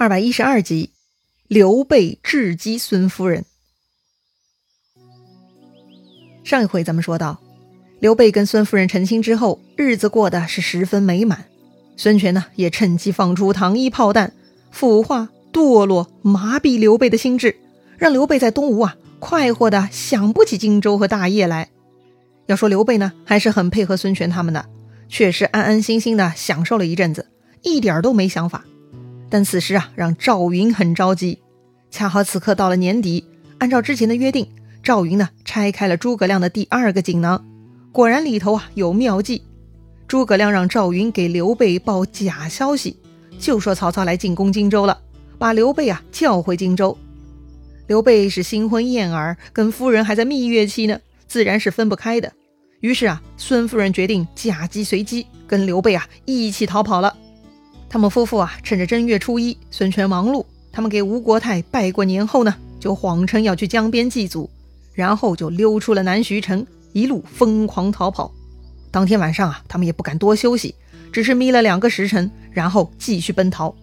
二百一十二集，刘备智击孙夫人。上一回咱们说到，刘备跟孙夫人成亲之后，日子过得是十分美满。孙权呢，也趁机放出糖衣炮弹，腐化、堕落、麻痹刘备的心智，让刘备在东吴啊，快活的想不起荆州和大业来。要说刘备呢，还是很配合孙权他们的，确实安安心心的享受了一阵子，一点都没想法。但此时啊，让赵云很着急。恰好此刻到了年底，按照之前的约定，赵云呢拆开了诸葛亮的第二个锦囊，果然里头啊有妙计。诸葛亮让赵云给刘备报假消息，就说曹操来进攻荆州了，把刘备啊叫回荆州。刘备是新婚燕尔，跟夫人还在蜜月期呢，自然是分不开的。于是啊，孙夫人决定假机随机，跟刘备啊一起逃跑了。他们夫妇啊，趁着正月初一，孙权忙碌，他们给吴国太拜过年后呢，就谎称要去江边祭祖，然后就溜出了南徐城，一路疯狂逃跑。当天晚上啊，他们也不敢多休息，只是眯了两个时辰，然后继续奔逃。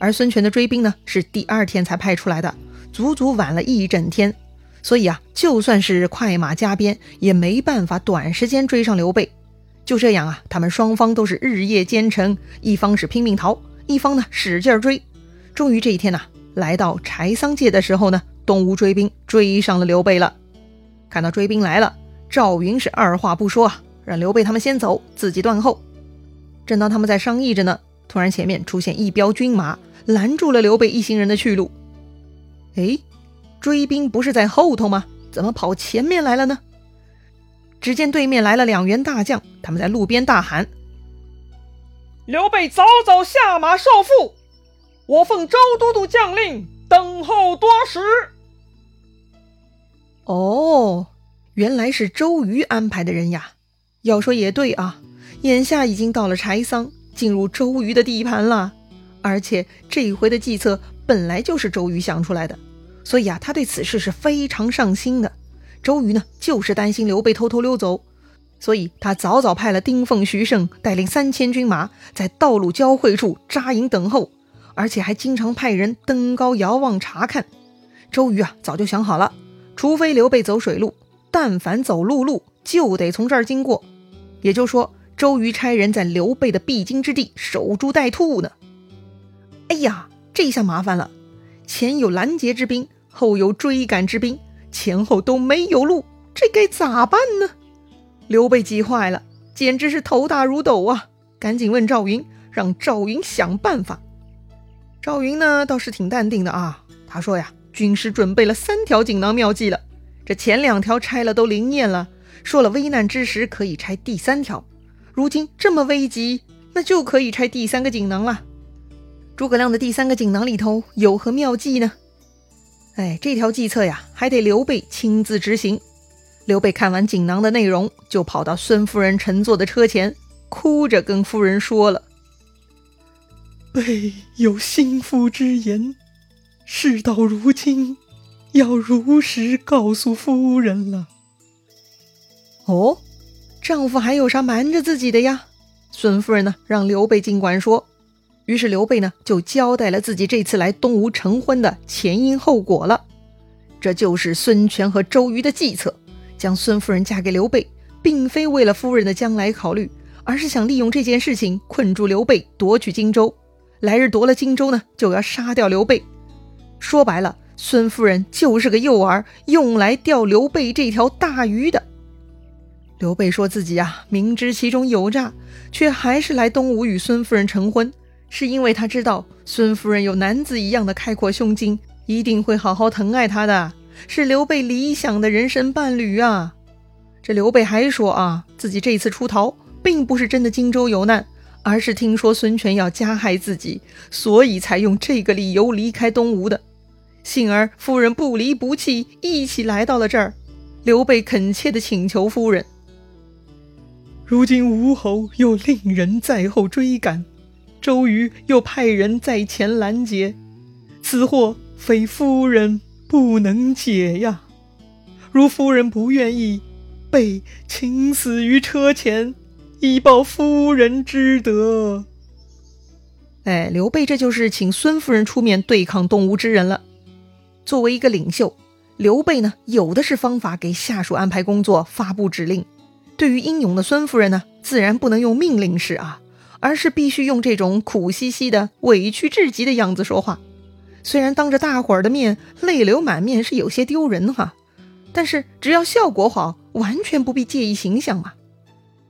而孙权的追兵呢，是第二天才派出来的，足足晚了一整天，所以啊，就算是快马加鞭，也没办法短时间追上刘备。就这样啊，他们双方都是日夜兼程，一方是拼命逃，一方呢使劲追。终于这一天呐，来到柴桑界的时候呢，东吴追兵追上了刘备了。看到追兵来了，赵云是二话不说啊，让刘备他们先走，自己断后。正当他们在商议着呢，突然前面出现一彪军马，拦住了刘备一行人的去路。哎，追兵不是在后头吗？怎么跑前面来了呢？只见对面来了两员大将，他们在路边大喊：“刘备早早下马受缚，我奉周都督将令，等候多时。”哦，原来是周瑜安排的人呀！要说也对啊，眼下已经到了柴桑，进入周瑜的地盘了。而且这一回的计策本来就是周瑜想出来的，所以啊，他对此事是非常上心的。周瑜呢，就是担心刘备偷偷溜走，所以他早早派了丁奉、徐盛带领三千军马在道路交汇处扎营等候，而且还经常派人登高遥望查看。周瑜啊，早就想好了，除非刘备走水路，但凡走陆路，就得从这儿经过。也就是说，周瑜差人在刘备的必经之地守株待兔呢。哎呀，这下麻烦了，前有拦截之兵，后有追赶之兵。前后都没有路，这该咋办呢？刘备急坏了，简直是头大如斗啊！赶紧问赵云，让赵云想办法。赵云呢，倒是挺淡定的啊。他说呀，军师准备了三条锦囊妙计了，这前两条拆了都灵验了，说了危难之时可以拆第三条。如今这么危急，那就可以拆第三个锦囊了。诸葛亮的第三个锦囊里头有何妙计呢？哎，这条计策呀，还得刘备亲自执行。刘备看完锦囊的内容，就跑到孙夫人乘坐的车前，哭着跟夫人说了：“备有心腹之言，事到如今，要如实告诉夫人了。”哦，丈夫还有啥瞒着自己的呀？孙夫人呢，让刘备尽管说。于是刘备呢，就交代了自己这次来东吴成婚的前因后果了。这就是孙权和周瑜的计策，将孙夫人嫁给刘备，并非为了夫人的将来考虑，而是想利用这件事情困住刘备，夺取荆州。来日夺了荆州呢，就要杀掉刘备。说白了，孙夫人就是个诱饵，用来钓刘备这条大鱼的。刘备说自己啊，明知其中有诈，却还是来东吴与孙夫人成婚。是因为他知道孙夫人有男子一样的开阔胸襟，一定会好好疼爱他的，是刘备理想的人生伴侣啊。这刘备还说啊，自己这次出逃并不是真的荆州有难，而是听说孙权要加害自己，所以才用这个理由离开东吴的。幸而夫人不离不弃，一起来到了这儿。刘备恳切地请求夫人：如今吴侯又令人在后追赶。周瑜又派人在前拦截，此祸非夫人不能解呀！如夫人不愿意，备请死于车前，以报夫人之德。哎，刘备这就是请孙夫人出面对抗东吴之人了。作为一个领袖，刘备呢有的是方法给下属安排工作、发布指令。对于英勇的孙夫人呢，自然不能用命令式啊，而是必须用这种苦兮兮的、委屈至极的样子说话。虽然当着大伙儿的面泪流满面是有些丢人哈，但是只要效果好，完全不必介意形象嘛。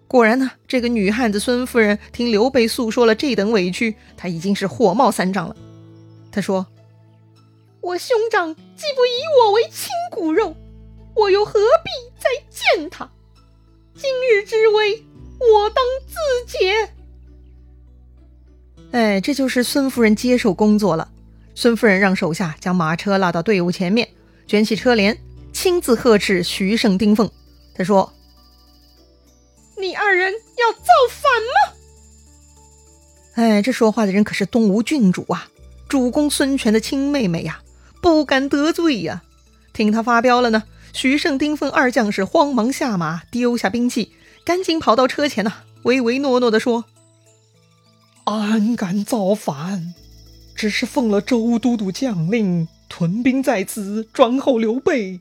果然呢，这个女汉子孙夫人听刘备诉说了这等委屈，她已经是火冒三丈了。她说：“我兄长既不以我为亲骨肉，我又何必再见他？今日之危，我当自解。”哎，这就是孙夫人接受工作了。孙夫人让手下将马车拉到队伍前面，卷起车帘，亲自呵斥徐盛、丁奉。他说。你二人要造反吗？哎，这说话的人可是东吴郡主啊，主公孙权的亲妹妹呀，不敢得罪呀。听他发飙了呢，徐盛、丁奉二将士慌忙下马，丢下兵器，赶紧跑到车前呐，唯唯诺诺地说：“安敢造反？只是奉了周都督将令，屯兵在此，专候刘备。”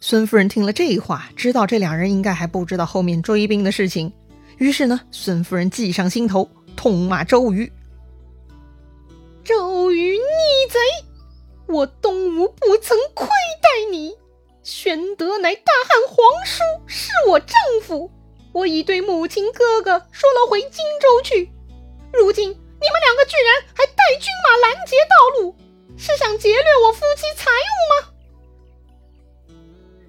孙夫人听了这话，知道这两人应该还不知道后面追兵的事情，于是呢，孙夫人计上心头，痛骂周瑜：“周瑜逆贼！我东吴不曾亏待你，玄德乃大汉皇叔，是我丈夫，我已对母亲哥哥说了回荆州去。如今你们两个居然还带军马拦截道路，是想劫掠我夫妻财物吗？”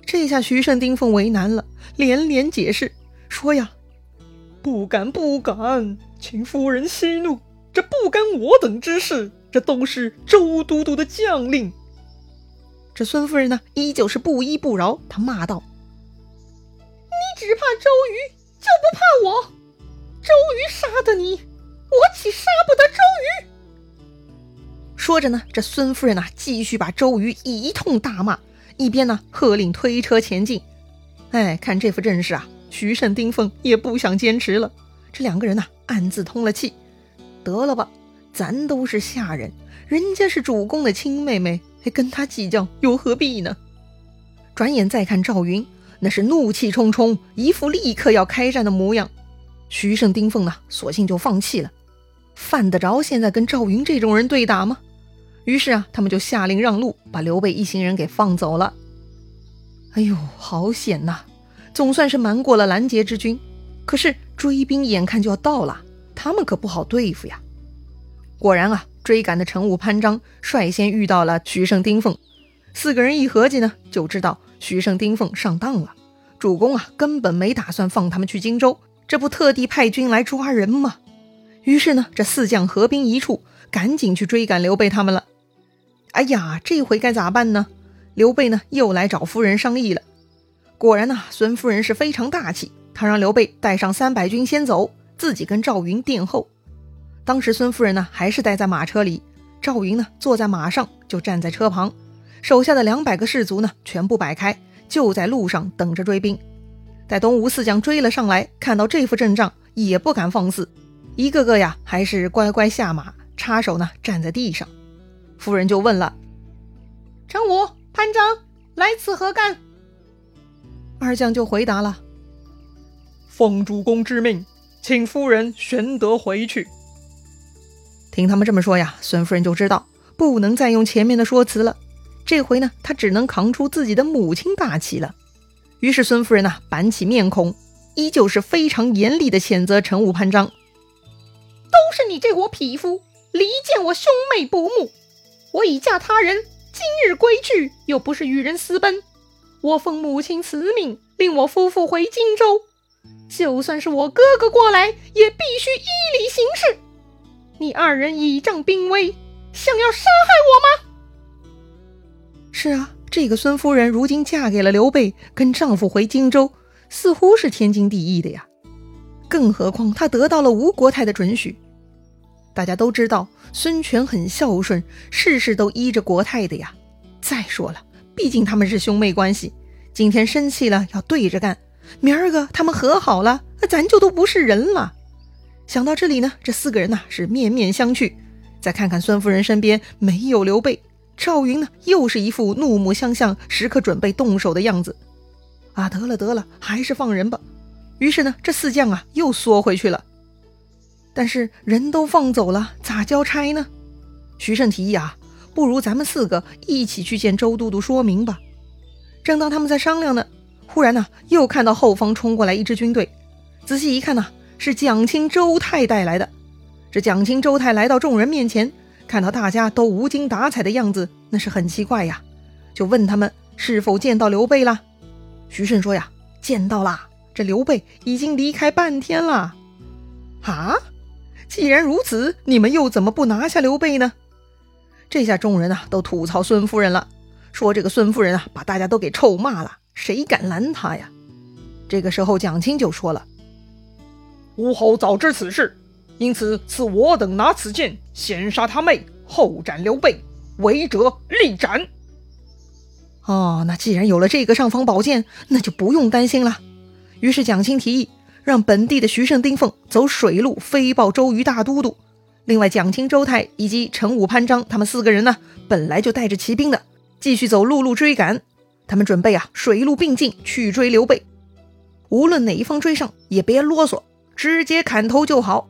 这下徐盛、丁奉为难了，连连解释说：“呀，不敢不敢，请夫人息怒，这不干我等之事，这都是周都督的将令。”这孙夫人呢，依旧是不依不饶，她骂道：“你只怕周瑜，就不怕我？周瑜杀的你，我我岂杀不得周瑜？”说着呢，这孙夫人呢，继续把周瑜一通大骂。一边呢，喝令推车前进。哎，看这副阵势啊，徐盛、丁奉也不想坚持了。这两个人呢，暗自通了气，得了吧，咱都是下人，人家是主公的亲妹妹，还跟他计较又何必呢？转眼再看赵云，那是怒气冲冲，一副立刻要开战的模样。徐盛、丁奉呢，索性就放弃了，犯得着现在跟赵云这种人对打吗？于是啊，他们就下令让路，把刘备一行人给放走了。哎呦，好险呐！总算是瞒过了拦截之军。可是追兵眼看就要到了，他们可不好对付呀。果然啊，追赶的陈武、潘璋率先遇到了徐盛、丁奉。四个人一合计呢，就知道徐盛、丁奉上当了。主公啊，根本没打算放他们去荆州，这不特地派军来抓人吗？于是呢，这四将合兵一处，赶紧去追赶刘备他们了。哎呀，这回该咋办呢？刘备呢又来找夫人商议了。果然呐，孙夫人是非常大气，她让刘备带上三百军先走，自己跟赵云殿后。当时孙夫人呢还是待在马车里，赵云呢坐在马上，就站在车旁，手下的两百个士卒呢全部摆开，就在路上等着追兵。待东吴四将追了上来，看到这副阵仗，也不敢放肆，一个个呀还是乖乖下马，插手呢站在地上。夫人就问了：“陈武、潘璋来此何干？”二将就回答了：“奉主公之命，请夫人玄德回去。”听他们这么说呀，孙夫人就知道不能再用前面的说辞了。这回呢，她只能扛出自己的母亲大旗了。于是孙夫人呢，板起面孔，依旧是非常严厉的谴责陈武、潘璋：“都是你这伙匹夫，离间我兄妹不睦。”我已嫁他人，今日归去，又不是与人私奔。我奉母亲慈命，令我夫妇回荆州。就算是我哥哥过来，也必须依礼行事。你二人倚仗兵威，想要杀害我吗？是啊，这个孙夫人如今嫁给了刘备，跟丈夫回荆州，似乎是天经地义的呀。更何况她得到了吴国太的准许。大家都知道孙权很孝顺，事事都依着国太的呀。再说了，毕竟他们是兄妹关系，今天生气了要对着干，明儿个他们和好了，那咱就都不是人了。想到这里呢，这四个人呐是面面相觑。再看看孙夫人身边没有刘备，赵云呢又是一副怒目相向、时刻准备动手的样子。啊，得了得了，还是放人吧。于是呢，这四将啊又缩回去了。但是人都放走了，咋交差呢？徐盛提议啊，不如咱们四个一起去见周都督说明吧。正当他们在商量呢，忽然呢，又看到后方冲过来一支军队。仔细一看呢，是蒋钦、周泰带来的。这蒋钦、周泰来到众人面前，看到大家都无精打采的样子，那是很奇怪呀，就问他们是否见到刘备了。徐盛说呀，见到啦，这刘备已经离开半天了。啊？既然如此，你们又怎么不拿下刘备呢？这下众人啊都吐槽孙夫人了，说这个孙夫人啊把大家都给臭骂了，谁敢拦她呀？这个时候蒋钦就说了：“吴侯早知此事，因此赐我等拿此剑，先杀他妹，后斩刘备，违者立斩。”哦，那既然有了这个尚方宝剑，那就不用担心了。于是蒋钦提议。让本地的徐盛、丁奉走水路飞报周瑜大都督。另外，蒋钦、周泰以及陈武、潘璋他们四个人呢，本来就带着骑兵的，继续走陆路追赶。他们准备啊，水陆并进去追刘备。无论哪一方追上，也别啰嗦，直接砍头就好。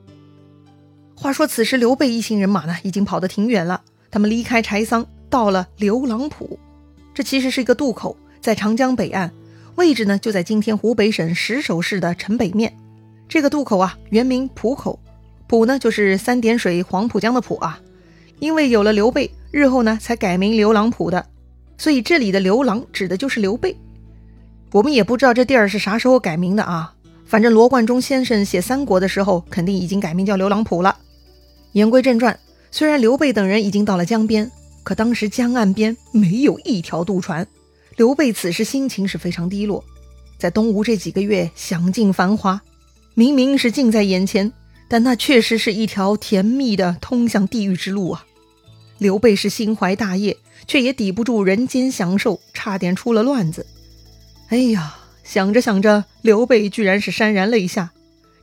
话说，此时刘备一行人马呢，已经跑得挺远了。他们离开柴桑，到了刘郎浦，这其实是一个渡口，在长江北岸。位置呢，就在今天湖北省石首市的城北面。这个渡口啊，原名浦口，浦呢就是三点水黄浦江的浦啊。因为有了刘备，日后呢才改名刘郎浦的，所以这里的刘郎指的就是刘备。我们也不知道这地儿是啥时候改名的啊，反正罗贯中先生写三国的时候，肯定已经改名叫刘郎浦了。言归正传，虽然刘备等人已经到了江边，可当时江岸边没有一条渡船。刘备此时心情是非常低落，在东吴这几个月享尽繁华，明明是近在眼前，但那确实是一条甜蜜的通向地狱之路啊！刘备是心怀大业，却也抵不住人间享受，差点出了乱子。哎呀，想着想着，刘备居然是潸然泪下，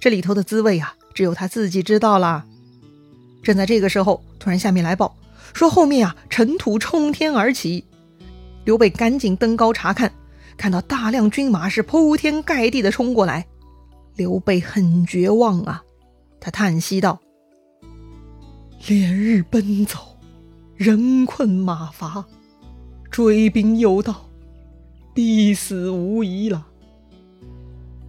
这里头的滋味啊，只有他自己知道啦。正在这个时候，突然下面来报说后面啊，尘土冲天而起。刘备赶紧登高查看，看到大量军马是铺天盖地的冲过来，刘备很绝望啊！他叹息道：“连日奔走，人困马乏，追兵又到，必死无疑了。”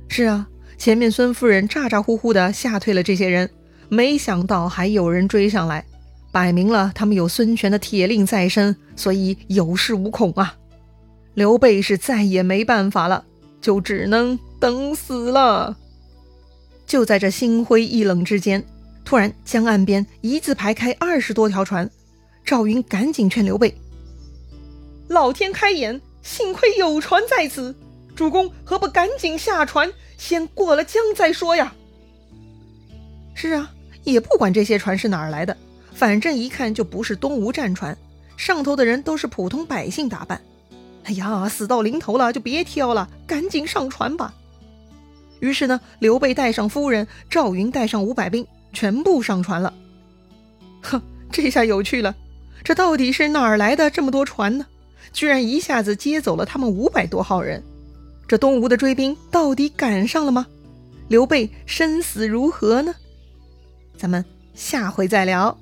是啊，前面孙夫人咋咋呼呼的吓退了这些人，没想到还有人追上来。摆明了，他们有孙权的铁令在身，所以有恃无恐啊！刘备是再也没办法了，就只能等死了。就在这心灰意冷之间，突然江岸边一字排开二十多条船，赵云赶紧劝刘备：“老天开眼，幸亏有船在此，主公何不赶紧下船，先过了江再说呀？”是啊，也不管这些船是哪儿来的。反正一看就不是东吴战船，上头的人都是普通百姓打扮。哎呀，死到临头了，就别挑了，赶紧上船吧。于是呢，刘备带上夫人，赵云带上五百兵，全部上船了。哼，这下有趣了，这到底是哪儿来的这么多船呢？居然一下子接走了他们五百多号人。这东吴的追兵到底赶上了吗？刘备生死如何呢？咱们下回再聊。